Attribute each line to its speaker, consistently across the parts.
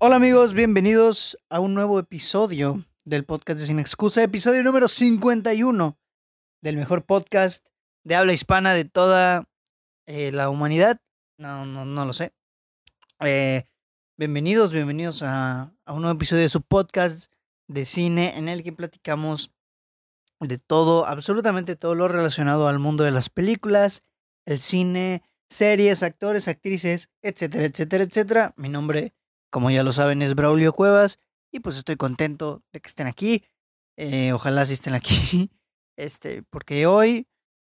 Speaker 1: Hola amigos, bienvenidos a un nuevo episodio del podcast de Sin Excusa, episodio número 51 del mejor podcast de habla hispana de toda eh, la humanidad. No, no, no lo sé. Eh, bienvenidos, bienvenidos a, a un nuevo episodio de su podcast de cine en el que platicamos de todo, absolutamente todo lo relacionado al mundo de las películas, el cine, series, actores, actrices, etcétera, etcétera, etcétera. Mi nombre como ya lo saben, es Braulio Cuevas. Y pues estoy contento de que estén aquí. Eh, ojalá sí estén aquí. Este, porque hoy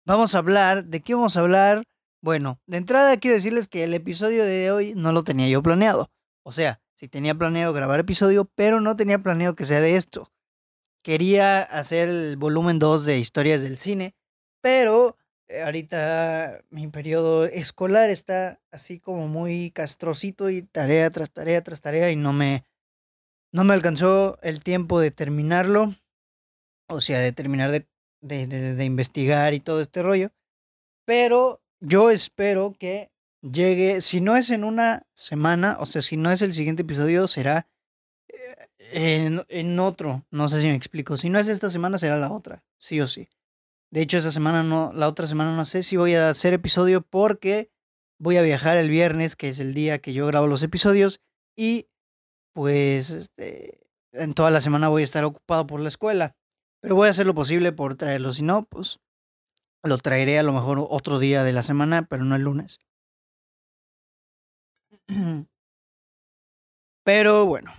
Speaker 1: vamos a hablar. ¿De qué vamos a hablar? Bueno, de entrada quiero decirles que el episodio de hoy no lo tenía yo planeado. O sea, sí tenía planeado grabar episodio, pero no tenía planeado que sea de esto. Quería hacer el volumen 2 de historias del cine, pero ahorita mi periodo escolar está así como muy castrocito y tarea tras tarea tras tarea y no me, no me alcanzó el tiempo de terminarlo, o sea, de terminar de, de, de, investigar y todo este rollo. Pero yo espero que llegue, si no es en una semana, o sea, si no es el siguiente episodio, será eh, en, en otro, no sé si me explico, si no es esta semana, será la otra, sí o sí. De hecho, esta semana no, la otra semana no sé si voy a hacer episodio porque voy a viajar el viernes, que es el día que yo grabo los episodios, y pues este, en toda la semana voy a estar ocupado por la escuela. Pero voy a hacer lo posible por traerlo. Si no, pues lo traeré a lo mejor otro día de la semana, pero no el lunes. Pero bueno,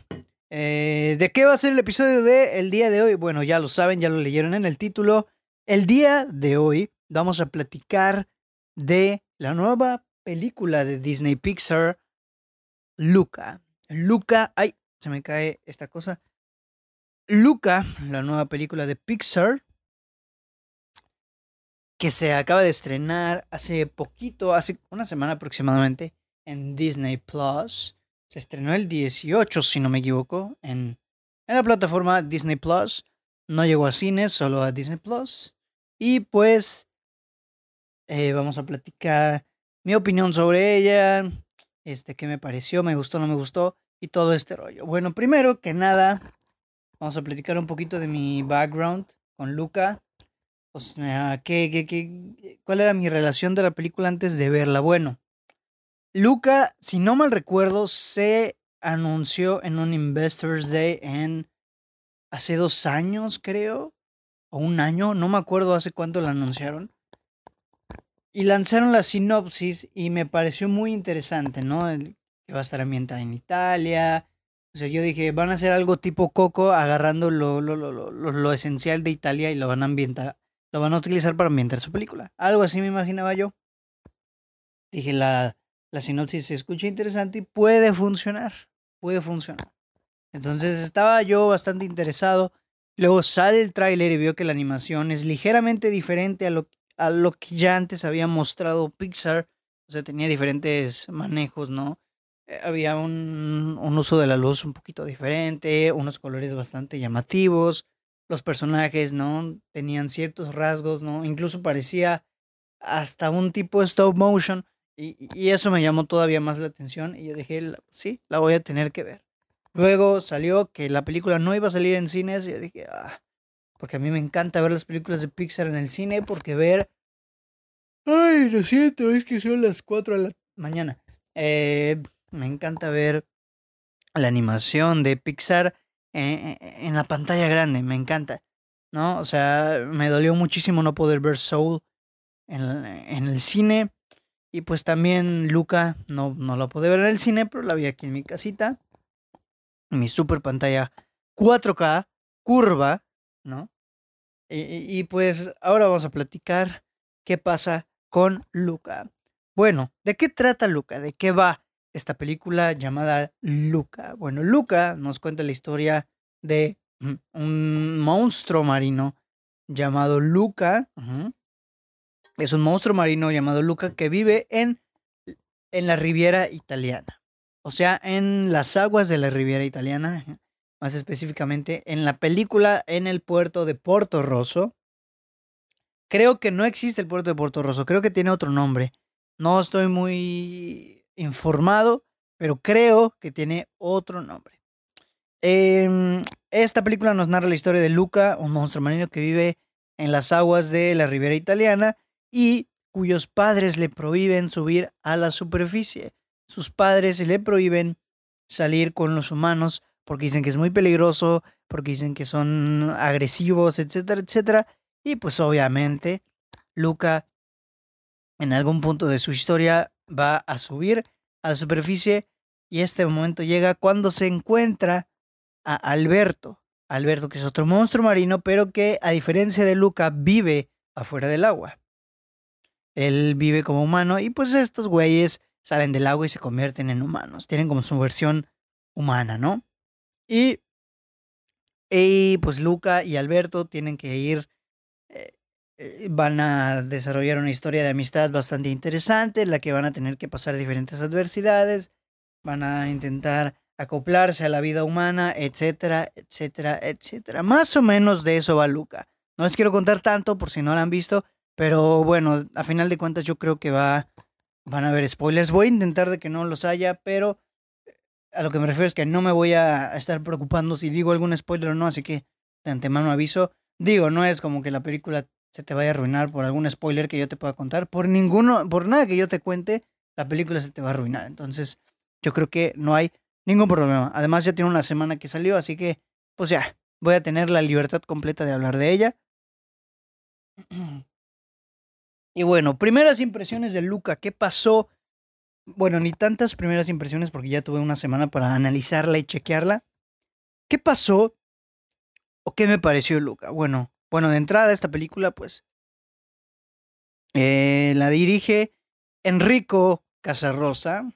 Speaker 1: eh, ¿de qué va a ser el episodio de el día de hoy? Bueno, ya lo saben, ya lo leyeron en el título. El día de hoy vamos a platicar de la nueva película de Disney Pixar, Luca. Luca, ay, se me cae esta cosa. Luca, la nueva película de Pixar, que se acaba de estrenar hace poquito, hace una semana aproximadamente, en Disney Plus. Se estrenó el 18, si no me equivoco, en, en la plataforma Disney Plus. No llegó a cines, solo a Disney Plus. Y pues eh, vamos a platicar mi opinión sobre ella, este, qué me pareció, me gustó, no me gustó y todo este rollo. Bueno, primero que nada, vamos a platicar un poquito de mi background con Luca. O sea, ¿qué, qué, qué, cuál era mi relación de la película antes de verla? Bueno, Luca, si no mal recuerdo, se anunció en un Investors Day en hace dos años, creo o un año, no me acuerdo hace cuánto la anunciaron. Y lanzaron la sinopsis y me pareció muy interesante, ¿no? El, que va a estar ambientada en Italia. O sea, yo dije, van a hacer algo tipo Coco, agarrando lo, lo, lo, lo, esencial de Italia y lo van a ambientar, lo van a utilizar para ambientar su película. Algo así me imaginaba yo. Dije, la, la sinopsis se escucha interesante y puede funcionar. Puede funcionar. Entonces estaba yo bastante interesado. Luego sale el tráiler y veo que la animación es ligeramente diferente a lo, a lo que ya antes había mostrado Pixar. O sea, tenía diferentes manejos, ¿no? Eh, había un, un uso de la luz un poquito diferente, unos colores bastante llamativos. Los personajes, ¿no? Tenían ciertos rasgos, ¿no? Incluso parecía hasta un tipo de stop motion. Y, y eso me llamó todavía más la atención. Y yo dije, sí, la voy a tener que ver. Luego salió que la película no iba a salir en cines y yo dije, ah, porque a mí me encanta ver las películas de Pixar en el cine porque ver... Ay, lo siento, es que son las 4 de la mañana. Eh, me encanta ver la animación de Pixar en, en la pantalla grande, me encanta. ¿No? O sea, me dolió muchísimo no poder ver Soul en, en el cine. Y pues también Luca no, no la pude ver en el cine, pero la vi aquí en mi casita mi super pantalla 4K, curva, ¿no? Y, pues ahora vamos a platicar qué pasa con Luca. Bueno, ¿de qué trata Luca? ¿De qué va esta película llamada Luca? Bueno, Luca nos cuenta la historia de un monstruo marino llamado Luca. Es un monstruo marino llamado Luca que vive en, en la Riviera italiana o sea, en las aguas de la Riviera Italiana, más específicamente en la película en el puerto de Porto Rosso. Creo que no existe el puerto de Porto Rosso, creo que tiene otro nombre. No estoy muy informado, pero creo que tiene otro nombre. Em, esta película nos narra la historia de Luca, un monstruo marino que vive en las aguas de la ribera italiana y cuyos padres le prohíben subir a la superficie. Sus padres le prohíben salir con los humanos porque dicen que es muy peligroso, porque dicen que son agresivos, etcétera, etcétera. Y pues obviamente Luca en algún punto de su historia va a subir a la superficie y este momento llega cuando se encuentra a Alberto. Alberto que es otro monstruo marino, pero que a diferencia de Luca vive afuera del agua. Él vive como humano y pues estos güeyes salen del agua y se convierten en humanos. Tienen como su versión humana, ¿no? Y, y pues Luca y Alberto tienen que ir, eh, eh, van a desarrollar una historia de amistad bastante interesante, en la que van a tener que pasar diferentes adversidades, van a intentar acoplarse a la vida humana, etcétera, etcétera, etcétera. Más o menos de eso va Luca. No les quiero contar tanto por si no lo han visto, pero bueno, a final de cuentas yo creo que va van a haber spoilers. Voy a intentar de que no los haya, pero eh, a lo que me refiero es que no me voy a estar preocupando si digo algún spoiler o no, así que de antemano aviso. Digo, no es como que la película se te vaya a arruinar por algún spoiler que yo te pueda contar. Por ninguno, por nada que yo te cuente, la película se te va a arruinar. Entonces, yo creo que no hay ningún problema. Además, ya tiene una semana que salió, así que, pues ya, voy a tener la libertad completa de hablar de ella. Y bueno, primeras impresiones de Luca, ¿qué pasó? Bueno, ni tantas primeras impresiones porque ya tuve una semana para analizarla y chequearla. ¿Qué pasó? ¿O qué me pareció Luca? Bueno, bueno, de entrada esta película, pues, eh, la dirige Enrico Casarrosa.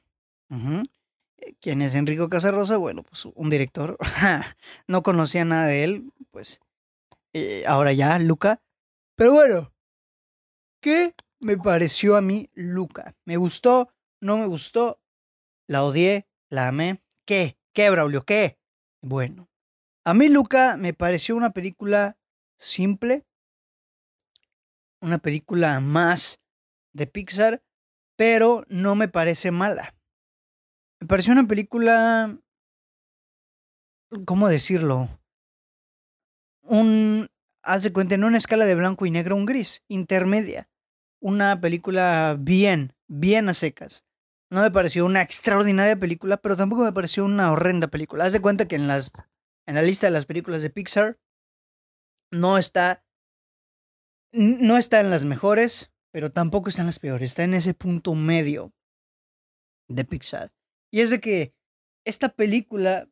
Speaker 1: ¿Quién es Enrico Casarrosa? Bueno, pues un director. no conocía nada de él, pues eh, ahora ya, Luca. Pero bueno, ¿Qué me pareció a mí Luca? ¿Me gustó? ¿No me gustó? ¿La odié? ¿La amé? ¿Qué? ¿Qué, Braulio? ¿Qué? Bueno, a mí Luca me pareció una película simple, una película más de Pixar, pero no me parece mala. Me pareció una película... ¿Cómo decirlo? Un... Haz de cuenta, en una escala de blanco y negro, un gris, intermedia una película bien, bien a secas. No me pareció una extraordinaria película, pero tampoco me pareció una horrenda película. Haz de cuenta que en, las, en la lista de las películas de Pixar no está, no está en las mejores, pero tampoco está en las peores. Está en ese punto medio de Pixar. Y es de que esta película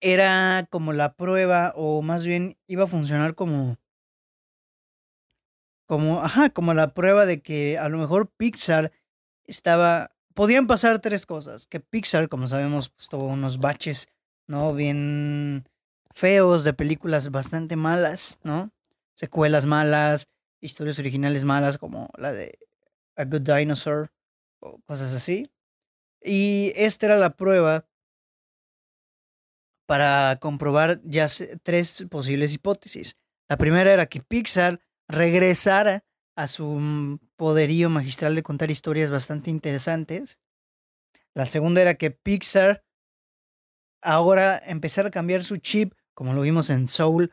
Speaker 1: era como la prueba, o más bien iba a funcionar como como, ajá, como la prueba de que a lo mejor Pixar estaba, podían pasar tres cosas, que Pixar, como sabemos, pues, tuvo unos baches, ¿no? Bien feos de películas bastante malas, ¿no? Secuelas malas, historias originales malas como la de A Good Dinosaur o cosas así. Y esta era la prueba para comprobar ya tres posibles hipótesis. La primera era que Pixar regresara a su mm, poderío magistral de contar historias bastante interesantes. La segunda era que Pixar ahora empezara a cambiar su chip, como lo vimos en Soul,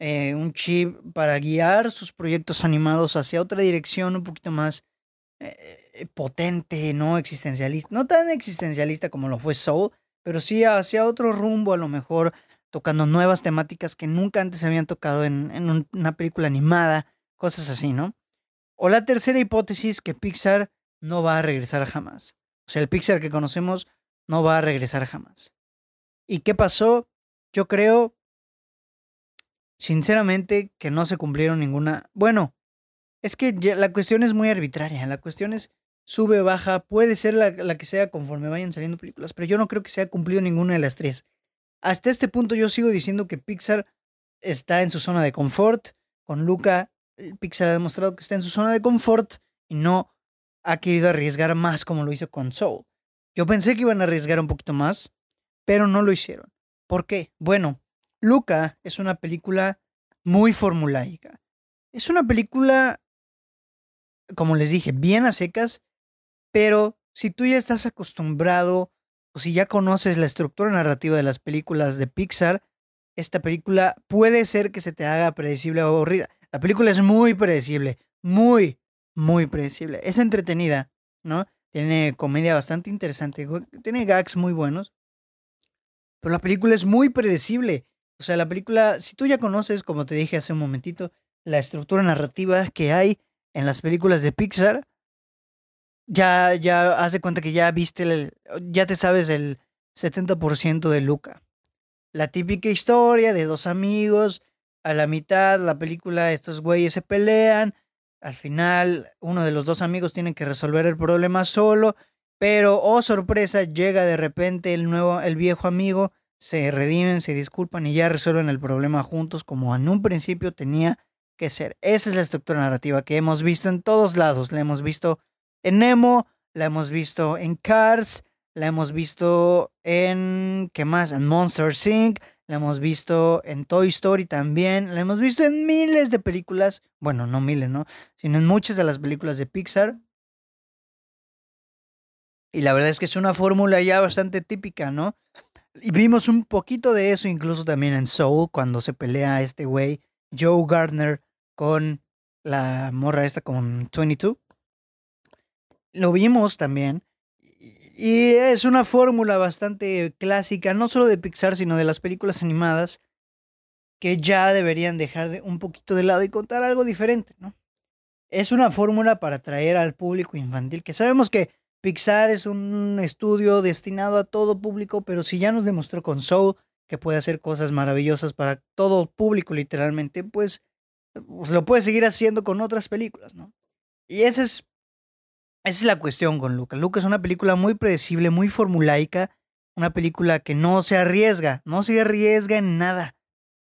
Speaker 1: eh, un chip para guiar sus proyectos animados hacia otra dirección un poquito más eh, potente, no existencialista, no tan existencialista como lo fue Soul, pero sí hacia otro rumbo, a lo mejor tocando nuevas temáticas que nunca antes se habían tocado en, en una película animada cosas así, ¿no? O la tercera hipótesis, que Pixar no va a regresar jamás. O sea, el Pixar que conocemos no va a regresar jamás. ¿Y qué pasó? Yo creo, sinceramente, que no se cumplieron ninguna... Bueno, es que la cuestión es muy arbitraria. La cuestión es sube, baja, puede ser la, la, que sea conforme vayan saliendo películas, pero yo no creo que se haya cumplido ninguna de las tres. Hasta este punto yo sigo diciendo que Pixar está en su zona de confort. Con Luca Pixar ha demostrado que está en su zona de confort y no ha querido arriesgar más como lo hizo con Soul. Yo pensé que iban a arriesgar un poquito más, pero no lo hicieron. ¿Por qué? Bueno, Luca es una película muy formulaica. Es una película, como les dije, bien a secas, pero si tú ya estás acostumbrado o si ya conoces la estructura narrativa de las películas de Pixar, esta película puede ser que se te haga predecible o aburrida. La película es muy predecible, muy, muy predecible. Es entretenida, ¿no? Tiene comedia bastante interesante, tiene gags muy buenos. Pero la película es muy predecible. O sea, la película, si tú ya conoces, como te dije hace un momentito, la estructura narrativa que hay en las películas de Pixar, ya, ya haz de cuenta que ya viste, el, ya te sabes el 70% de Luca. La típica historia de dos amigos, a la mitad la película estos güeyes se pelean, al final uno de los dos amigos tiene que resolver el problema solo, pero oh sorpresa, llega de repente el nuevo el viejo amigo, se redimen, se disculpan y ya resuelven el problema juntos como en un principio tenía que ser. Esa es la estructura narrativa que hemos visto en todos lados, la hemos visto en Nemo, la hemos visto en Cars, la hemos visto en ¿qué más? En Monster Inc la hemos visto en Toy Story también, la hemos visto en miles de películas, bueno, no miles, ¿no? Sino en muchas de las películas de Pixar. Y la verdad es que es una fórmula ya bastante típica, ¿no? Y vimos un poquito de eso incluso también en Soul, cuando se pelea este güey, Joe Gardner, con la morra esta con 22. Lo vimos también. Y es una fórmula bastante clásica, no solo de Pixar, sino de las películas animadas, que ya deberían dejar de, un poquito de lado y contar algo diferente, ¿no? Es una fórmula para atraer al público infantil, que sabemos que Pixar es un estudio destinado a todo público, pero si ya nos demostró con Soul que puede hacer cosas maravillosas para todo público literalmente, pues, pues lo puede seguir haciendo con otras películas, ¿no? Y ese es esa es la cuestión con Luca. Luca es una película muy predecible, muy formulaica, una película que no se arriesga, no se arriesga en nada,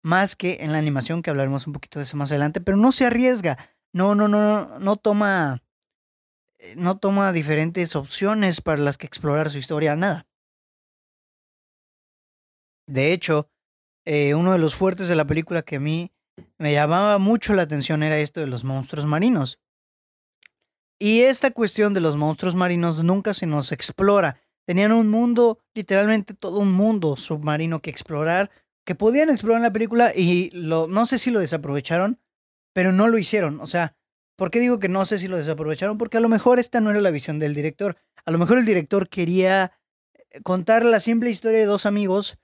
Speaker 1: más que en la animación, que hablaremos un poquito de eso más adelante, pero no se arriesga, no, no, no, no toma, eh, no toma diferentes opciones para las que explorar su historia, nada. De hecho, eh, uno de los fuertes de la película que a mí me llamaba mucho la atención era esto de los monstruos marinos. Y esta cuestión de los monstruos marinos nunca se nos explora. Tenían un mundo, literalmente todo un mundo submarino que explorar, que podían explorar en la película y lo, no sé si lo desaprovecharon, pero no lo hicieron. O sea, ¿por qué digo que no sé si lo desaprovecharon? Porque a lo mejor esta no era la visión del director. A lo mejor el director quería eh, contar la simple historia de dos amigos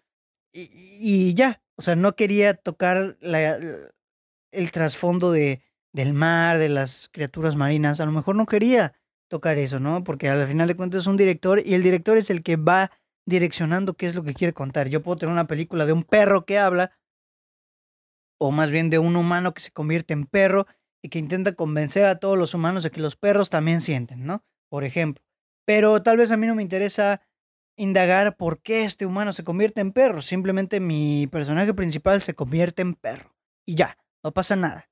Speaker 1: y, y ya. O sea, no quería tocar la, el trasfondo de, del mar, de las criaturas marinas, a lo mejor no quería tocar eso, ¿no? Porque al final de cuentas es un director y el director es el que va direccionando qué es lo que quiere contar. Yo puedo tener una película de un perro que habla, o más bien de un humano que se convierte en perro y que intenta convencer a todos los humanos de que los perros también sienten, ¿no? Por ejemplo. Pero tal vez a mí no me interesa indagar por qué este humano se convierte en perro. Simplemente mi personaje principal se convierte en perro. Y ya, no pasa nada.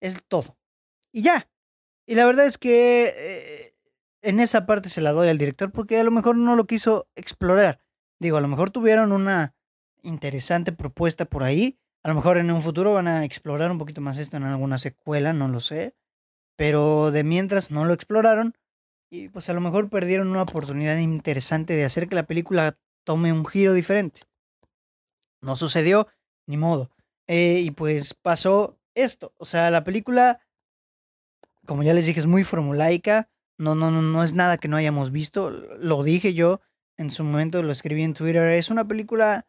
Speaker 1: Es todo. Y ya. Y la verdad es que eh, en esa parte se la doy al director porque a lo mejor no lo quiso explorar. Digo, a lo mejor tuvieron una interesante propuesta por ahí. A lo mejor en un futuro van a explorar un poquito más esto en alguna secuela, no lo sé. Pero de mientras no lo exploraron y pues a lo mejor perdieron una oportunidad interesante de hacer que la película tome un giro diferente. No sucedió, ni modo. Eh, y pues pasó esto. O sea, la película, como ya les dije, es muy formulaica. No, no, no, no es nada que no hayamos visto. Lo dije yo en su momento, lo escribí en Twitter. Es una película.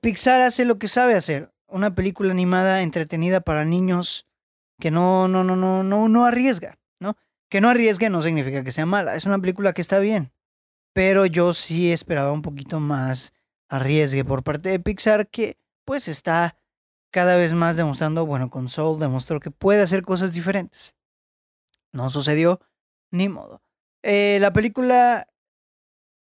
Speaker 1: Pixar hace lo que sabe hacer. Una película animada, entretenida para niños, que no, no, no, no, no, no arriesga, ¿no? Que no arriesgue no significa que sea mala. Es una película que está bien. Pero yo sí esperaba un poquito más arriesgue por parte de Pixar, que pues está cada vez más demostrando, bueno, con Soul demostró que puede hacer cosas diferentes. No sucedió, ni modo. Eh, la película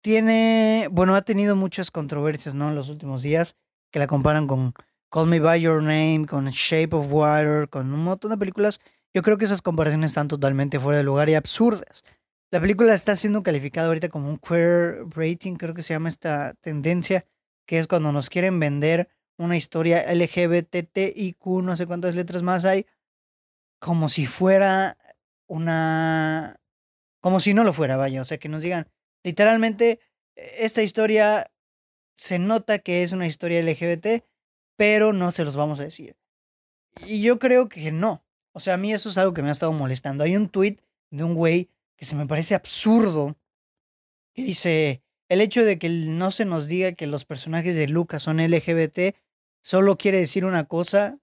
Speaker 1: tiene, bueno, ha tenido muchas controversias, ¿no? En los últimos días, que la comparan con Call Me By Your Name, con Shape of Water, con un montón de películas. Yo creo que esas comparaciones están totalmente fuera de lugar y absurdas. La película está siendo calificada ahorita como un queer rating, creo que se llama esta tendencia, que es cuando nos quieren vender una historia LGBTIQ, no sé cuántas letras más hay, como si fuera una Como si no lo fuera, vaya. O sea, que nos digan, literalmente, esta historia se nota que es una historia LGBT, pero no se los vamos a decir. Y yo creo que no. O sea, a mí eso es algo que me ha estado molestando. Hay un tweet de un güey que se me parece absurdo, que dice, el hecho de que no se nos diga que los personajes de Lucas son LGBT solo quiere decir una cosa,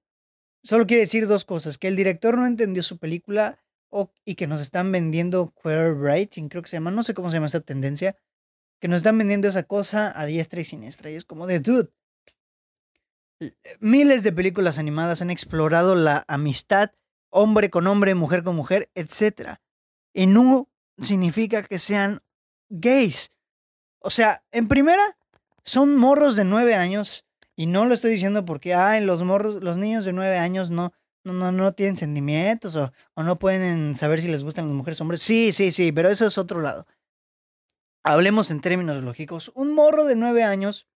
Speaker 1: solo quiere decir dos cosas, que el director no entendió su película o, y que nos están vendiendo queer writing, creo que se llama, no sé cómo se llama esta tendencia, que nos están vendiendo esa cosa a diestra y siniestra. Y es como de, dude, miles de películas animadas han explorado la amistad, hombre con hombre, mujer con mujer, etc. Y no significa que sean gays. O sea, en primera, son morros de nueve años. Y no lo estoy diciendo porque, ay, los morros, los niños de nueve años no, no, no, no tienen sentimientos o, o no pueden saber si les gustan las mujeres o hombres. Sí, sí, sí, pero eso es otro lado. Hablemos en términos lógicos. Un morro de nueve años,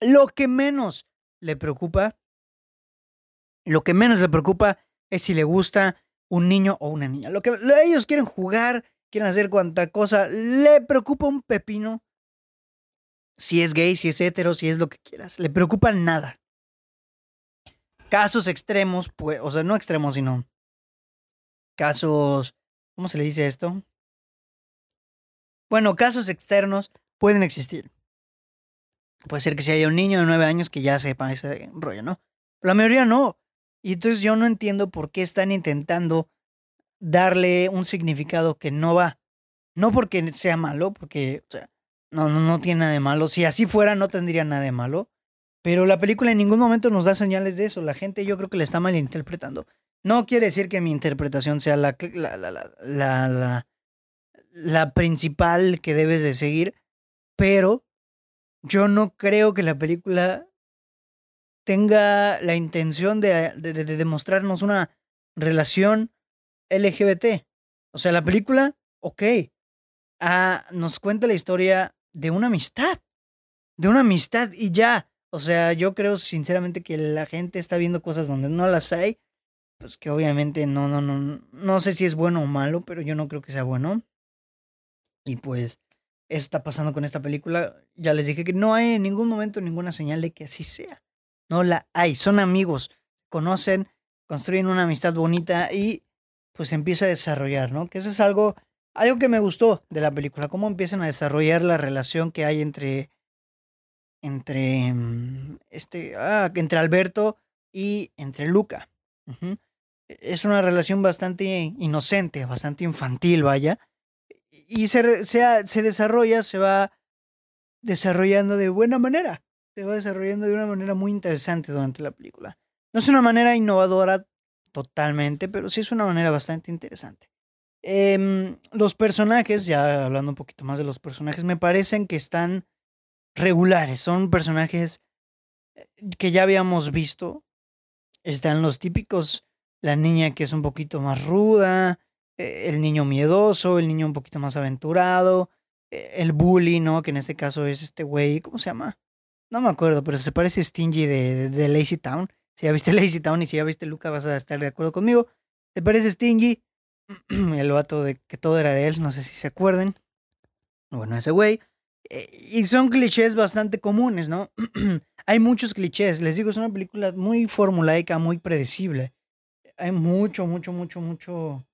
Speaker 1: lo que menos le preocupa, lo que menos le preocupa es si le gusta un niño o una niña. Lo que ellos quieren jugar, quieren hacer cuanta cosa, le preocupa un pepino. Si es gay, si es hetero, si es lo que quieras, le preocupa nada. Casos extremos, pues, o sea, no extremos, sino casos, ¿cómo se le dice esto? Bueno, casos externos pueden existir. Puede ser que si haya un niño de nueve años que ya sepa ese rollo, ¿no? la mayoría no. Y entonces yo no entiendo por qué están intentando darle un significado que no va. No porque sea malo, porque o sea, no, no, no tiene nada de malo. Si así fuera, no tendría nada de malo. Pero la película en ningún momento nos da señales de eso. La gente yo creo que la está malinterpretando. No quiere decir que mi interpretación sea la, la, la, la, la, principal que debes de seguir, pero yo no creo que la película tenga la intención de, demostrarnos una relación LGBT. O sea, la película, ok, ah, nos cuenta la historia de una amistad, de una amistad y ya. O sea, yo creo sinceramente que la gente está viendo cosas donde no las hay, pues que obviamente no, no, no, no sé si es bueno o malo, pero yo no creo que sea bueno. Y pues eso está pasando con esta película. Ya les dije que no hay en ningún momento ninguna señal de que así sea. No la hay. Son amigos, conocen, construyen una amistad bonita y pues empieza a desarrollar, ¿no? Que eso es algo, algo que me gustó de la película. Cómo empiezan a desarrollar la relación que hay entre, entre, mm, este, ah, entre Alberto y entre Luca. Es una relación bastante inocente, bastante infantil, vaya y se, se, desarrolla, se va desarrollando de buena manera. Se va desarrollando de una manera muy interesante durante la película. No es una manera innovadora totalmente, pero sí es una manera bastante interesante. Em, los personajes, ya hablando un poquito más de los personajes, me parecen que están regulares. Son personajes eh, que ya habíamos visto. Están los típicos, la niña que es un poquito más ruda, eh, el niño miedoso, el niño un poquito más aventurado, eh, el bully, ¿no? Que en este caso es este güey, ¿cómo se llama? No me acuerdo, pero se parece a Stingy de, de, Lazy Town. Si ya viste Lazy Town y si ya viste Luca, vas a estar de acuerdo conmigo. Se parece Stingy, el vato de que todo era de él, no sé si se acuerden. Bueno, ese güey. Eh, y son clichés bastante comunes, ¿no? Hay muchos clichés. Les digo, es una película muy formulaica, muy predecible. Hay mucho, mucho, mucho, mucho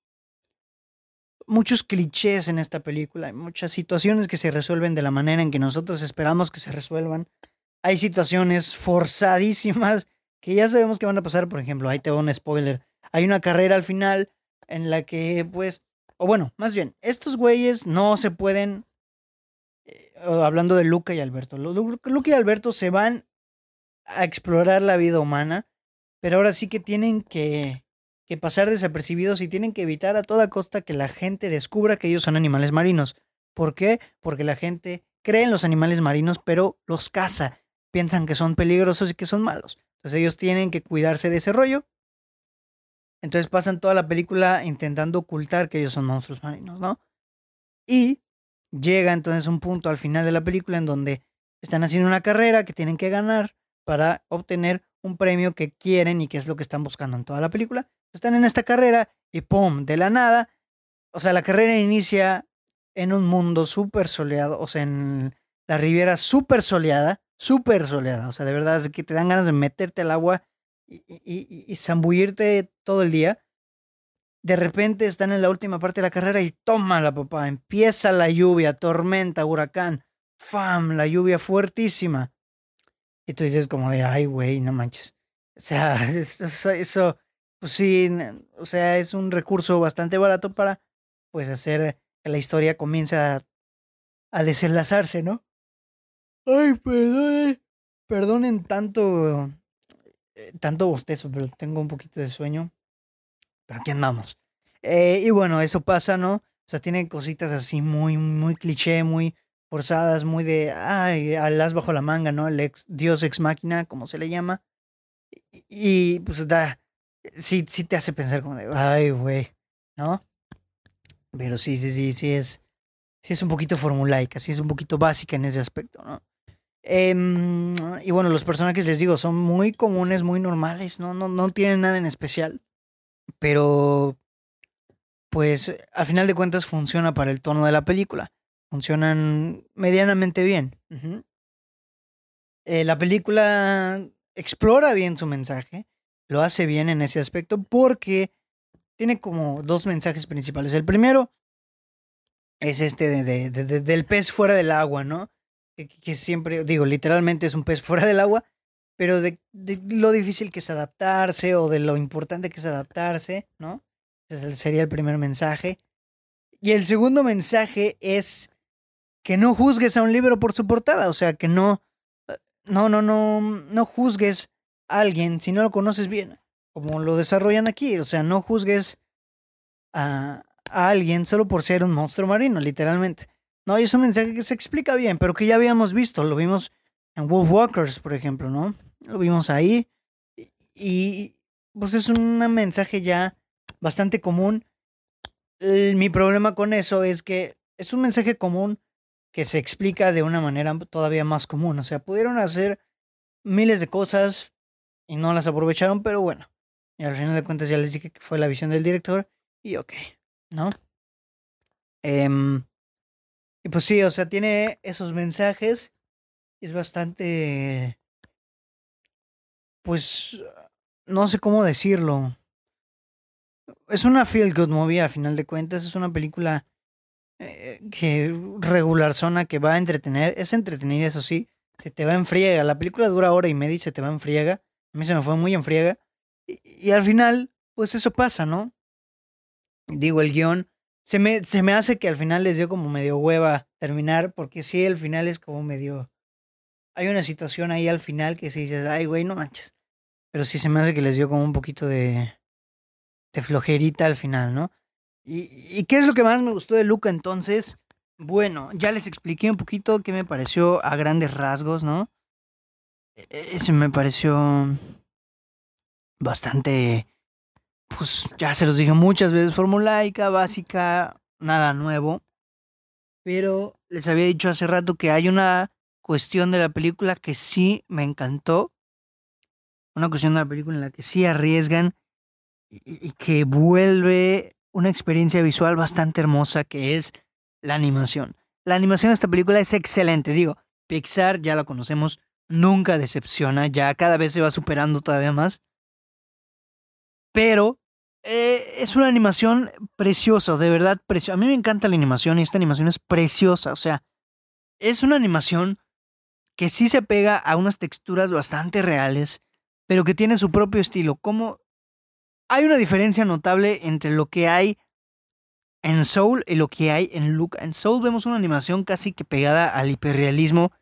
Speaker 1: muchos clichés en esta película, hay muchas situaciones que se resuelven de la manera en que nosotros esperamos que se resuelvan. Hay situaciones forzadísimas que ya sabemos que van a pasar, por ejemplo, ahí te va un spoiler. Hay una carrera al final en la que, pues, o bueno, más bien, estos güeyes no se pueden, eh, hablando de Luca y Alberto, Luca y Alberto se van a explorar la vida humana, pero ahora sí que tienen que que pasar desapercibidos y tienen que evitar a toda costa que la gente descubra que ellos son animales marinos. ¿Por qué? Porque la gente cree en los animales marinos, pero los caza. Piensan que son peligrosos y que son malos. Entonces ellos tienen que cuidarse de ese rollo. Entonces pasan toda la película intentando ocultar que ellos son monstruos marinos, ¿no? Y llega entonces un punto al final de la película en donde están haciendo una carrera que tienen que ganar para obtener un premio que quieren y que es lo que están buscando en toda la película están en esta carrera y ¡pum! De la nada o sea, la carrera inicia en un mundo súper soleado, o sea, en la Riviera súper soleada, súper soleada, o sea, de verdad es que te dan ganas de meterte al agua y, y, y zambullirte todo el día. De repente están en la última parte de la carrera y toma la papá, empieza la lluvia, tormenta, huracán, fam, la lluvia fuertísima. Y tú dices como de, ay, güey, no manches. O sea, eso, eso, pues sí, o sea, es un recurso bastante barato para, pues, hacer que la historia comience a, a desenlazarse, ¿no? Ay, perdón, perdonen tanto, eh, tanto bostezo, pero tengo un poquito de sueño. Pero aquí andamos. Eh, y bueno, eso pasa, ¿no? O sea, tiene cositas así muy, muy cliché, muy forzadas, muy de, ay, alas bajo la manga, ¿no? El ex, dios ex máquina, como se le llama. Y, pues da, sí, sí te hace pensar como de, ay, güey, ¿no? Pero sí, sí, sí, sí es, sí es un poquito formulaica, sí es un poquito básica en ese aspecto, ¿no? Em, y bueno, los personajes, les digo, son muy comunes, muy normales, ¿no? No, no tienen nada en especial. Pero, pues, al final de cuentas funciona para el tono de la película. Funcionan medianamente bien. Eh, la película explora bien su mensaje, lo hace bien en ese aspecto porque tiene como dos mensajes principales. El primero es este de, de, del pez fuera del agua, ¿no? Que, siempre, digo, literalmente es un pez fuera del agua, pero de, lo difícil que es adaptarse o de lo importante que es adaptarse, ¿no? Ese sería el primer mensaje. Y el segundo mensaje es que no juzgues a un libro por su portada, o sea, que no, no, no, no, no juzgues a alguien si no lo conoces bien, como lo desarrollan aquí, o sea, no juzgues a, a alguien solo por ser un monstruo marino, literalmente. No, y es un mensaje que se explica bien, pero que ya habíamos visto, lo vimos en Wolf Walkers, por ejemplo, ¿no? Lo vimos ahí. Y pues es un mensaje ya bastante común. mi problema con eso es que es un mensaje común que se explica de una manera todavía más común. O sea, pudieron hacer miles de cosas y no las aprovecharon, pero bueno. Y al final de cuentas ya les dije que fue la visión del director y ok, ¿no? Em, y pues sí, o sea, tiene esos mensajes es bastante, pues, no sé cómo decirlo. Es una feel good movie al final de cuentas, es una película eh, que regular zona que va a entretener, es entretenida eso sí, se te va en friega, la película dura hora y media y se te va en friega, a mí se me fue muy en friega, y, y al final, pues eso pasa, ¿no? Digo, el guion, se me, se me hace que al final les dio como medio hueva terminar, porque sí, el final es como medio hay una situación ahí al final que se dice, ay, güey, no manches. Pero sí se me hace que les dio como un poquito de, de flojerita al final, ¿no? ¿Y, ¿Y qué es lo que más me gustó de Luca entonces? Bueno, ya les expliqué un poquito qué me pareció a grandes rasgos, ¿no? Ese me pareció bastante, pues ya se los dije muchas veces, formulaica, básica, nada nuevo. Pero les había dicho hace rato que hay una cuestión de la película que sí me encantó. Una cuestión de la película en la que sí arriesgan y, que vuelve una experiencia visual bastante hermosa que es la animación. La animación de esta película es excelente, digo, Pixar ya la conocemos, nunca decepciona, ya cada vez se va superando todavía más. Pero eh, es una animación preciosa, de verdad preciosa. A mí me encanta la animación y esta animación es preciosa, o sea, es una animación que sí se pega a unas texturas bastante reales, pero que tiene su propio estilo. Como hay una diferencia notable entre lo que hay en Soul y lo que hay en Luca. En Soul vemos una animación casi que pegada al hiperrealismo,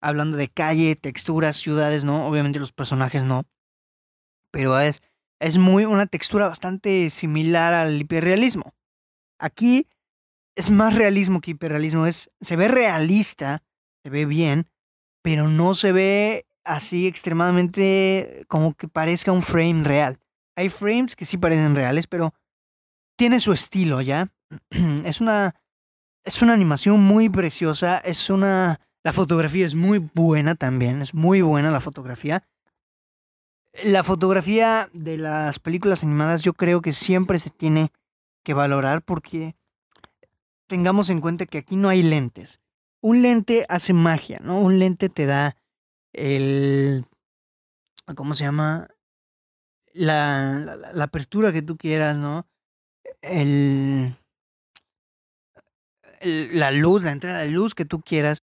Speaker 1: hablando de calle, texturas, ciudades, ¿no? Obviamente los personajes no. Pero es, es muy una textura bastante similar al hiperrealismo. Aquí es más realismo que hiperrealismo. Es, se ve realista, se ve bien, pero no se ve así extremadamente como que parezca un frame real. Hay frames que sí parecen reales, pero tiene su estilo, ¿ya? Es una es una animación muy preciosa, es una la fotografía es muy buena también, es muy buena la fotografía. La fotografía de las películas animadas yo creo que siempre se tiene que valorar porque tengamos en cuenta que aquí no hay lentes. Un lente hace magia, ¿no? Un lente te da el... ¿Cómo se llama? La, la, apertura que tú quieras, ¿no? El, la luz, la entrada de luz que tú quieras,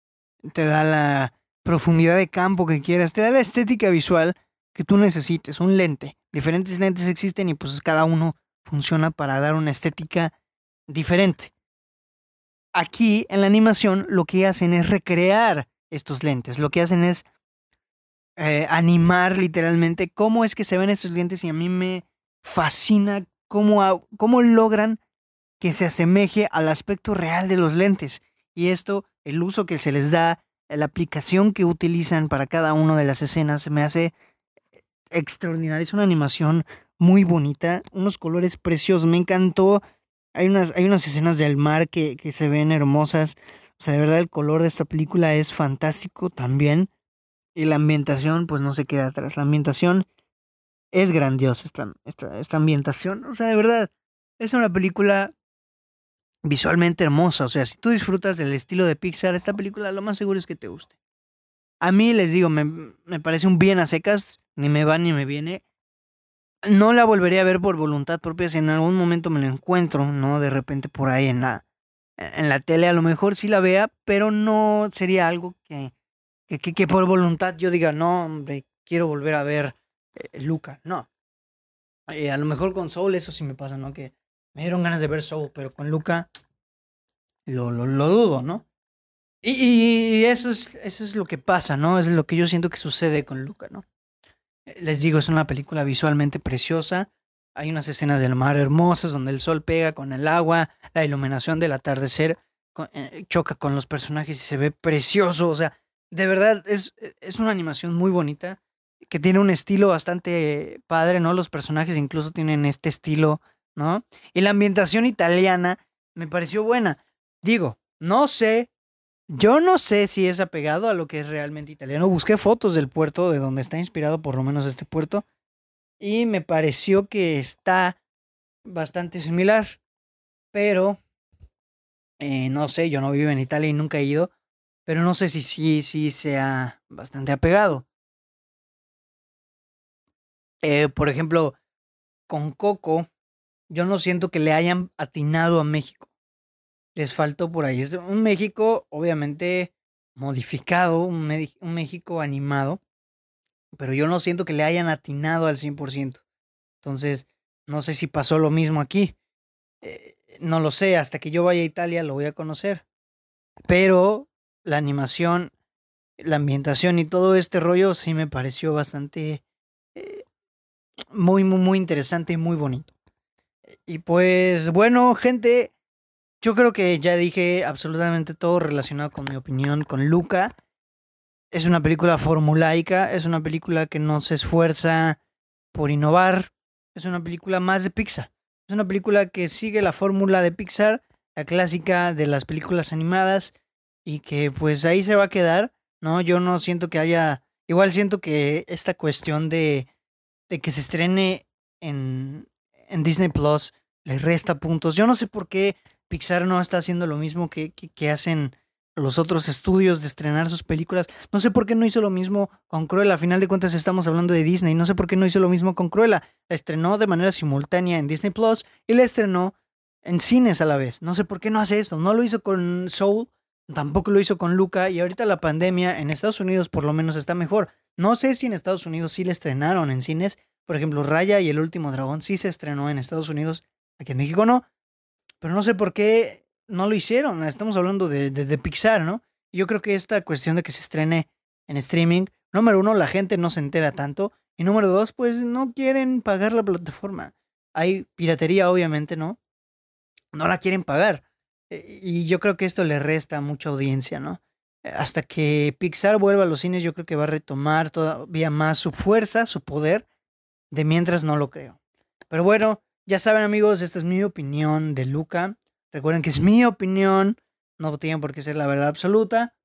Speaker 1: te da la profundidad de campo que quieras, te da la estética visual que tú necesites, un lente. Diferentes lentes existen y pues cada uno funciona para dar una estética diferente. Aquí en la animación lo que hacen es recrear estos lentes, lo que hacen es eh, animar literalmente cómo es que se ven estos lentes y a mí me fascina cómo, cómo logran que se asemeje al aspecto real de los lentes. Y esto, el uso que se les da, la aplicación que utilizan para cada una de las escenas, me hace extraordinario. Es una animación muy bonita, unos colores preciosos. Me encantó. Hay unas, hay unas escenas del mar que, que se ven hermosas. O sea, de verdad el color de esta película es fantástico también. Y la ambientación, pues no se queda atrás. La ambientación es grandiosa, esta, esta, esta ambientación. O sea, de verdad, es una película visualmente hermosa. O sea, si tú disfrutas del estilo de Pixar, esta película lo más seguro es que te guste. A mí les digo, me, me parece un bien a secas, ni me va ni me viene. No la volvería a ver por voluntad propia si en algún momento me la encuentro, ¿no? De repente por ahí en la, en la tele, a lo mejor sí la vea, pero no sería algo que, que, que, por voluntad yo diga, no, hombre, quiero volver a ver eh, Luca. No. Eh, a lo mejor con Soul eso sí me pasa, ¿no? Que me dieron ganas de ver Soul, pero con Luca lo, lo, lo dudo, ¿no? Y, y, eso, es, eso es lo que pasa, ¿no? Es lo que yo siento que sucede con Luca, ¿no? Eh, les digo, es una película visualmente preciosa. Hay unas escenas del mar hermosas donde el sol pega con el agua, la iluminación del atardecer eh, choca con los personajes y se ve precioso. O sea, de verdad es, es una animación muy bonita que tiene un estilo bastante padre, ¿no? Los personajes incluso tienen este estilo ¿no? Y la ambientación italiana me pareció buena. Digo, no sé, yo no sé si es apegado a lo que es realmente italiano. Busqué fotos del puerto, de donde está inspirado por lo menos este puerto, y me pareció que está bastante similar. Pero, eh, no sé, yo no vivo en Italia y nunca he ido, pero no sé si sí, sí sea bastante apegado. Eh, por ejemplo, con Coco, yo no siento que le hayan atinado a México. Les faltó por ahí. Es un México, obviamente, modificado, un, México animado, pero yo no siento que le hayan atinado al 100%. Entonces, no sé si pasó lo mismo aquí. Eh, no lo sé, hasta que yo vaya a Italia lo voy a conocer. Pero la animación, la ambientación y todo este rollo sí me pareció bastante eh, muy, muy, muy interesante y muy bonito. Y pues bueno, gente, yo creo que ya dije absolutamente todo relacionado con mi opinión con Luca. Es una película formulaica, es una película que no se esfuerza por innovar, es una película más de Pixar. Es una película que sigue la fórmula de Pixar, la clásica de las películas animadas, y que pues ahí se va a quedar, ¿no? Yo no siento que haya, igual siento que esta cuestión de, de que se estrene en, en Disney Plus le resta puntos. Yo no sé por qué Pixar no está haciendo lo mismo que, que, hacen los otros estudios de estrenar sus películas. No sé por qué no hizo lo mismo con Cruella. A final de cuentas estamos hablando de Disney. No sé por qué no hizo lo mismo con Cruella. La estrenó de manera simultánea en Disney Plus y la estrenó en cines a la vez. No sé por qué no hace esto. No lo hizo con Soul, tampoco lo hizo con Luca y ahorita la pandemia en Estados Unidos por lo menos está mejor. No sé si en Estados Unidos sí la estrenaron en cines, por ejemplo, Raya y el último dragón sí se estrenó en Estados Unidos, aquí en México no, pero no sé por qué no lo hicieron. Estamos hablando de, de, Pixar, ¿no? yo creo que esta cuestión de que se estrene en streaming, número uno, la gente no se entera tanto, y número dos, pues no quieren pagar la plataforma. Hay piratería, obviamente, ¿no? No la quieren pagar. E, y yo creo que esto le resta mucha audiencia, ¿no? Hasta que Pixar vuelva a los cines, yo creo que va a retomar todavía más su fuerza, su poder, de mientras no lo creo. Pero bueno, ya saben amigos, esta es mi opinión de Luca. Recuerden que es mi opinión, no tiene por qué ser la verdad absoluta.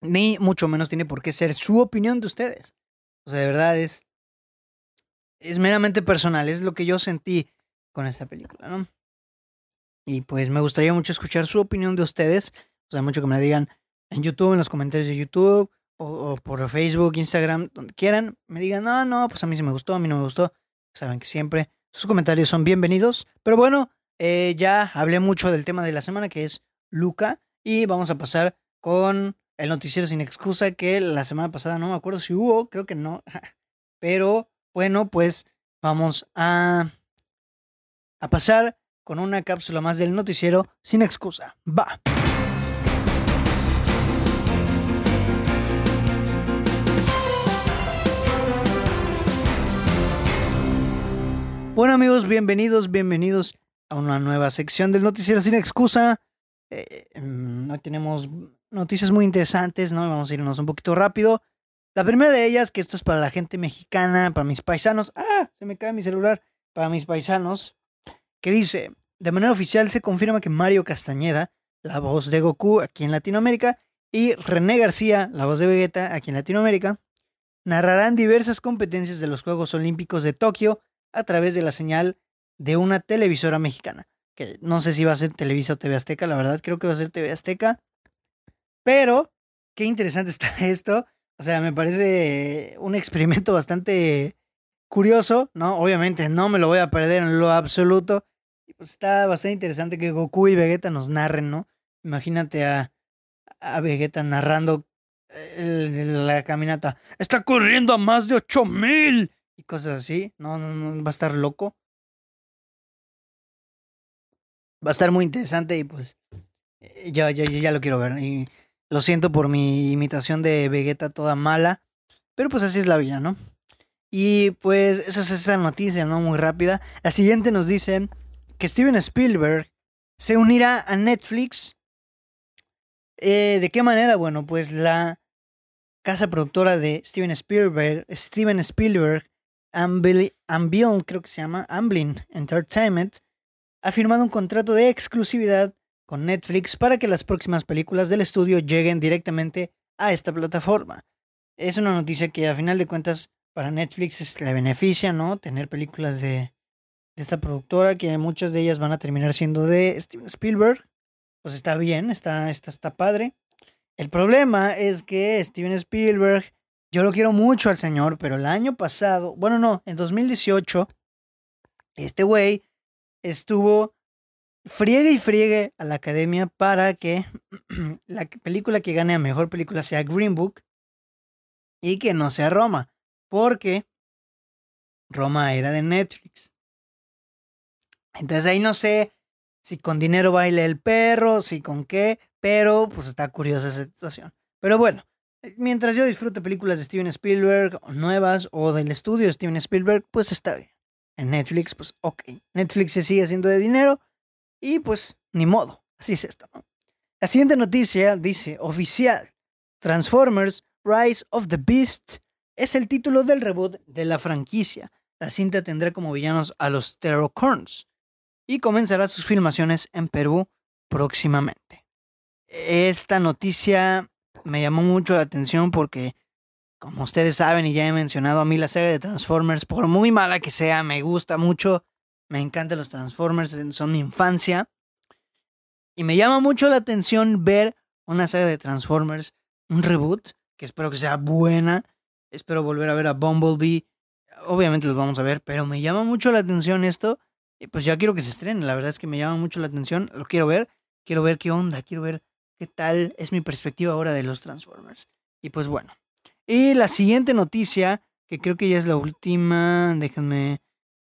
Speaker 1: Ni mucho menos tiene por qué ser su opinión de ustedes. O sea, de verdad es. Es meramente personal, es lo que yo sentí con esta película, ¿no? Y pues me gustaría mucho escuchar su opinión de ustedes. O sea, mucho que me digan en YouTube, en los comentarios de YouTube, o, por Facebook, Instagram, donde quieran. Me digan, no, no, pues a mí sí me gustó, a mí no me gustó. Saben que siempre sus comentarios son bienvenidos. Pero bueno, eh, ya hablé mucho del tema de la semana, que es Luca. Y vamos a pasar con el noticiero sin excusa, que la semana pasada no me acuerdo si hubo, creo que no. Pero bueno, pues vamos a, a pasar con una cápsula más del noticiero sin excusa. Va. Bueno amigos, bienvenidos, bienvenidos a una nueva sección del noticiero sin excusa. Eh, em, hoy tenemos noticias muy interesantes, ¿no? Vamos a irnos un poquito rápido. La primera de ellas, que esto es para la gente mexicana, para mis paisanos. ¡Ah! Se me cae mi celular. Para mis paisanos. Que dice, de manera oficial se confirma que Mario Castañeda, la voz de Goku aquí en Latinoamérica, y René García, la voz de Vegeta aquí en Latinoamérica, narrarán diversas competencias de los Juegos Olímpicos de Tokio a través de la señal de una televisora mexicana. Que no sé si va a ser Televisa o TV Azteca, la verdad creo que va a ser TV Azteca. Pero, qué interesante está esto. O sea, me parece un experimento bastante curioso, ¿no? Obviamente no me lo voy a perder en lo absoluto. Pues está bastante interesante que Goku y Vegeta nos narren, ¿no? Imagínate a, a Vegeta narrando la caminata. Está corriendo a más de 8000 y cosas así. No, no, va a estar loco. Va a estar muy interesante y pues eh, ya, ya, ya lo quiero ver. Y lo siento por mi imitación de Vegeta toda mala, pero pues así es la vida, ¿no? Y pues esa es esta noticia, ¿no? Muy rápida. La siguiente nos dice que Steven Spielberg se unirá a Netflix. Eh, ¿De qué manera? Bueno, pues la casa productora de Steven Spielberg, Steven Spielberg, Amblin, creo que se llama, Amblin Entertainment, ha firmado un contrato de exclusividad con Netflix para que las próximas películas del estudio lleguen directamente a esta plataforma. Es una noticia que a final de cuentas para Netflix le beneficia, ¿no? Tener películas de, de esta productora, que muchas de ellas van a terminar siendo de Steven Spielberg. Pues está bien, está, está, está padre. El problema es que Steven Spielberg yo lo quiero mucho al señor, pero el año pasado, bueno, no, en 2018, este güey estuvo friegue y friegue a la academia para que la película que gane a mejor película sea Green Book y que no sea Roma, porque Roma era de Netflix. Entonces ahí no sé si con dinero baila el perro, si con qué, pero pues está curiosa esa situación. Pero bueno, Mientras yo disfrute películas de Steven Spielberg, nuevas, o del estudio de Steven Spielberg, pues está bien. En Netflix, pues ok. Netflix se sigue haciendo de dinero y pues ni modo. Así es esto, ¿no? La siguiente noticia dice, oficial, Transformers Rise of the Beast es el título del reboot de la franquicia. La cinta tendrá como villanos a los Terrorcorns y comenzará sus filmaciones en Perú próximamente. Esta noticia me llamó mucho la atención porque, como ustedes saben y ya he mencionado, a mí la serie de Transformers, por muy mala que sea, me gusta mucho. Me encantan los Transformers, son mi infancia. Y me llama mucho la atención ver una serie de Transformers, un reboot, que espero que sea buena. Espero volver a ver a Bumblebee. Obviamente los vamos a ver, pero me llama mucho la atención esto. Y pues ya quiero que se estrene. La verdad es que me llama mucho la atención. Lo quiero ver. Quiero ver qué onda. Quiero ver qué tal es mi perspectiva ahora de los Transformers. Y pues bueno. Y la siguiente noticia, que creo que ya es la última, déjenme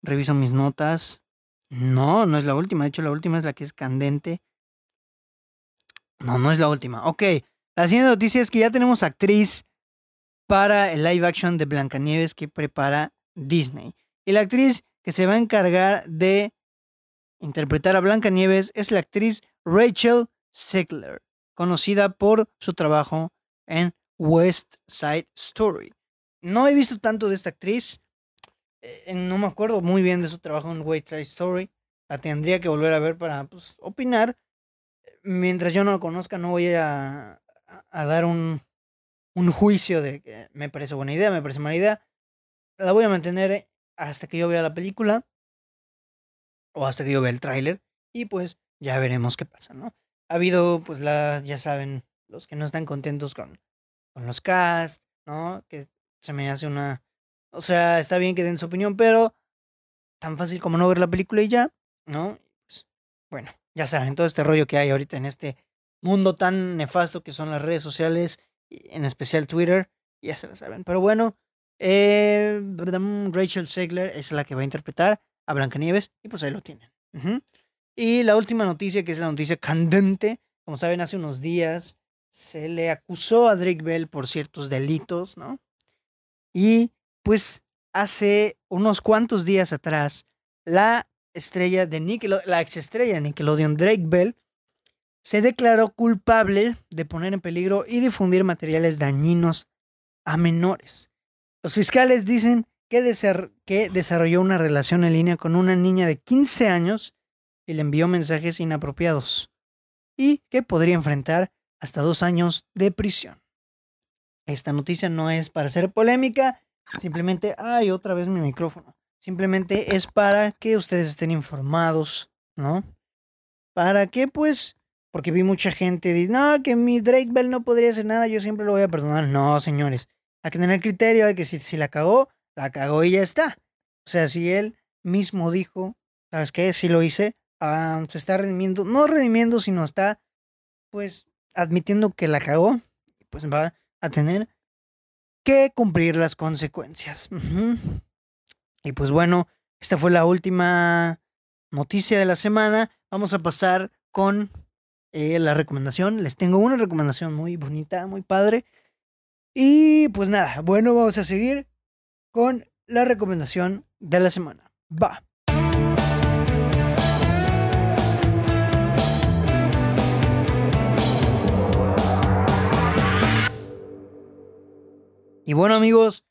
Speaker 1: reviso mis notas. No, no es la última, de hecho la última es la que es candente. No, no es la última. Ok, la siguiente noticia es que ya tenemos actriz para el live action de Blancanieves que prepara Disney. Y la actriz que se va a encargar de interpretar a Blancanieves es la actriz Rachel Segler conocida por su trabajo en West Side Story. No he visto tanto de esta actriz, eh, no me acuerdo muy bien de su trabajo en West Side Story. La tendría que volver a ver para pues, opinar. Mientras yo no la conozca, no voy a, dar un, un juicio de que me parece buena idea, me parece mala idea. La voy a mantener hasta que yo vea la película o hasta que yo vea el tráiler y pues ya veremos qué pasa, ¿no? Ha habido, pues, la, ya saben, los que no están contentos con, con los cast, ¿no? Que se me hace una... O sea, está bien que den su opinión, pero tan fácil como no ver la película y ya, ¿no? Pues, bueno, ya saben, todo este rollo que hay ahorita en este mundo tan nefasto que son las redes sociales, en especial Twitter, ya se lo saben. Pero bueno, eh, Rachel Segler es la que va a interpretar a Blancanieves y pues ahí lo tienen. Y la última noticia, que es la noticia candente, como saben, hace unos días se le acusó a Drake Bell por ciertos delitos, ¿no? Y pues hace unos cuantos días atrás, la estrella de Nickelodeon, la exestrella de Nickelodeon, Drake Bell, se declaró culpable de poner en peligro y difundir materiales dañinos a menores. Los fiscales dicen que, que desarrolló una relación en línea con una niña de 15 años y le envió mensajes inapropiados y que podría enfrentar hasta dos años de prisión. Esta noticia no es para hacer polémica, simplemente, ay, otra vez mi micrófono. Simplemente es para que ustedes estén informados, ¿no? Para que, pues, porque vi mucha gente dice, no, que mi Drake Bell no podría hacer nada, yo siempre lo voy a perdonar. No, señores, hay que tener criterio, hay que si, si la cagó, la cagó y ya está. O sea, si él mismo dijo, ¿sabes qué? Si lo hice, se está redimiendo, no redimiendo, sino está, pues, admitiendo que la cagó, pues va a tener que cumplir las consecuencias. Y pues bueno, esta fue la última noticia de la semana. Vamos a pasar con eh, la recomendación. Les tengo una recomendación muy bonita, muy padre. Y pues nada, bueno, vamos a seguir con la recomendación de la semana. Va. Y bueno amigos,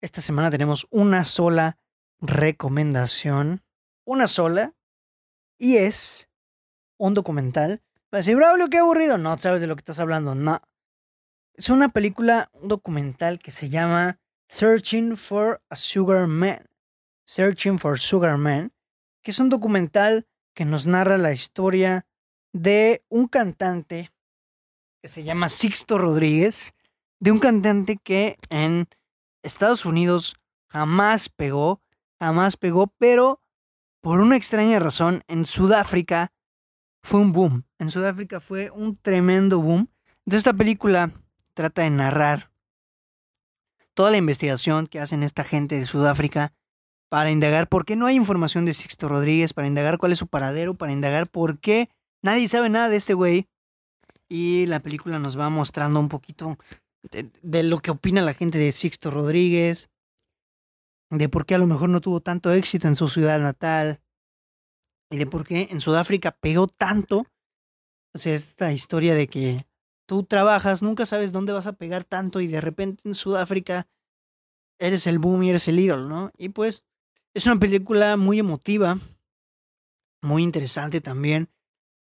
Speaker 1: esta semana tenemos una sola recomendación, una sola, y es un documental. Para decir, Braulio, qué aburrido. No sabes de lo que estás hablando. No. Es una película, un documental que se llama Searching for a Sugar Man. Searching for Sugar Man, que es un documental que nos narra la historia de un cantante que se llama Sixto Rodríguez de un cantante que en Estados Unidos jamás pegó, jamás pegó, pero por una extraña razón en Sudáfrica fue un boom. En Sudáfrica fue un tremendo boom. Entonces esta película trata de narrar toda la investigación que hacen esta gente de Sudáfrica para indagar por qué no hay información de Sixto Rodríguez, para indagar cuál es su paradero, para indagar por qué nadie sabe nada de este güey. Y la película nos va mostrando un poquito de, lo que opina la gente de Sixto Rodríguez, de por qué a lo mejor no tuvo tanto éxito en su ciudad natal y de por qué en Sudáfrica pegó tanto. O sea, esta historia de que tú trabajas, nunca sabes dónde vas a pegar tanto y de repente en Sudáfrica eres el boom y eres el ídolo, ¿no? Y pues es una película muy emotiva, muy interesante también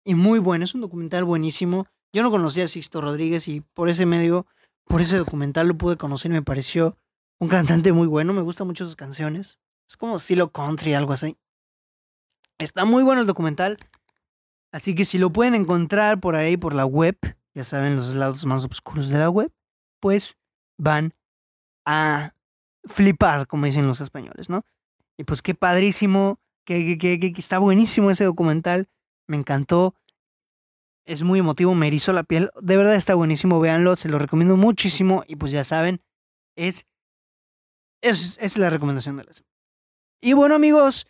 Speaker 1: y muy buena. Es un documental buenísimo. Yo no conocía a Sixto Rodríguez y por ese medio por ese documental lo pude conocer y me pareció un cantante muy bueno. Me gustan mucho sus canciones. Es como estilo country, algo así. Está muy bueno el documental. Así que si lo pueden encontrar por ahí, por la web, ya saben, los lados más oscuros de la web, pues van a flipar, como dicen los españoles, ¿no? Y pues qué padrísimo, que, que, que, que está buenísimo ese documental. Me encantó es muy emotivo, me erizó la piel. De verdad está buenísimo, véanlo, se lo recomiendo muchísimo. Y pues ya saben, es, es, es la recomendación de la semana. Y bueno, amigos,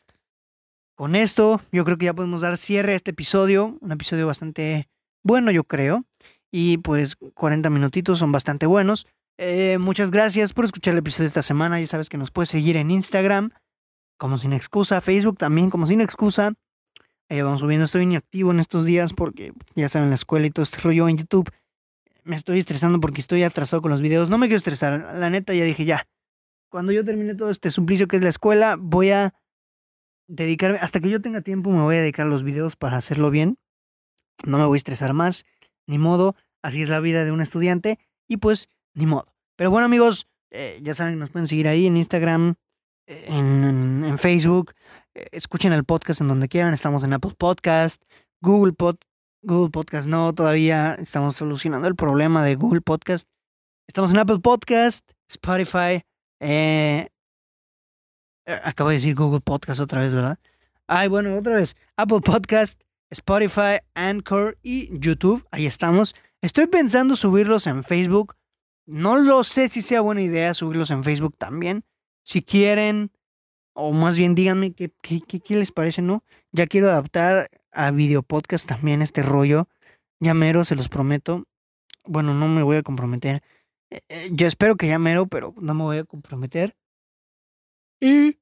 Speaker 1: con esto yo creo que ya podemos dar cierre a este episodio. Un episodio bastante bueno, yo creo. Y pues 40 minutitos son bastante buenos. Eh, muchas gracias por escuchar el episodio de esta semana. Ya sabes que nos puedes seguir en Instagram como sin excusa, Facebook también como sin excusa. Ahí vamos subiendo, estoy inactivo en estos días porque ya saben, la escuela y todo este rollo en YouTube. Me estoy estresando porque estoy atrasado con los videos. No me quiero estresar, la neta ya dije ya. Cuando yo termine todo este suplicio que es la escuela, voy a dedicarme, hasta que yo tenga tiempo, me voy a dedicar a los videos para hacerlo bien. No me voy a estresar más, ni modo. Así es la vida de un estudiante y pues, ni modo. Pero bueno amigos, eh, ya saben, nos pueden seguir ahí en Instagram, en Facebook. Escuchen el podcast en donde quieran. Estamos en Apple Podcast, Google, Pod, Google Podcast no, todavía estamos solucionando el problema de Google Podcast. Estamos en Apple Podcast, Spotify. Eh, eh, acabo de decir Google Podcast otra vez, ¿verdad? Ay, bueno, otra vez. Apple Podcast, Spotify, Anchor y YouTube. Ahí estamos. Estoy pensando subirlos en Facebook. No lo sé si sea buena idea subirlos en Facebook también. Si quieren, o más bien díganme qué, qué, les parece, ¿no? Ya quiero adaptar a video podcast también este rollo. Ya mero, se los prometo. Bueno, no me voy a comprometer. Eh, eh, yo espero que ya mero, pero no me voy a comprometer. Y...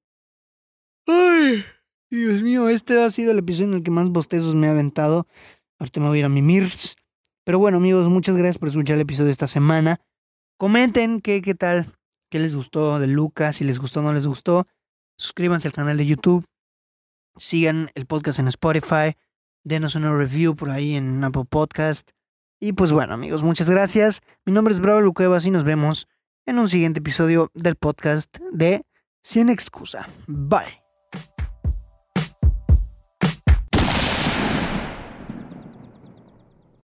Speaker 1: ¡Ay! Dios mío, este ha sido el episodio en el que más bostezos me he aventado. Ahorita me voy a ir a mi Mirs. Pero bueno, amigos, muchas gracias por escuchar el episodio de esta semana. Comenten qué, qué tal, qué les gustó de Lucas, si les gustó o no les gustó. Suscríbanse al canal de YouTube. Sigan el podcast en Spotify. Denos una review por ahí en Apple Podcast. Y pues bueno, amigos, muchas gracias. Mi nombre es Bravo Lucuevas y nos vemos en un siguiente episodio del podcast de Sin Excusa. Bye.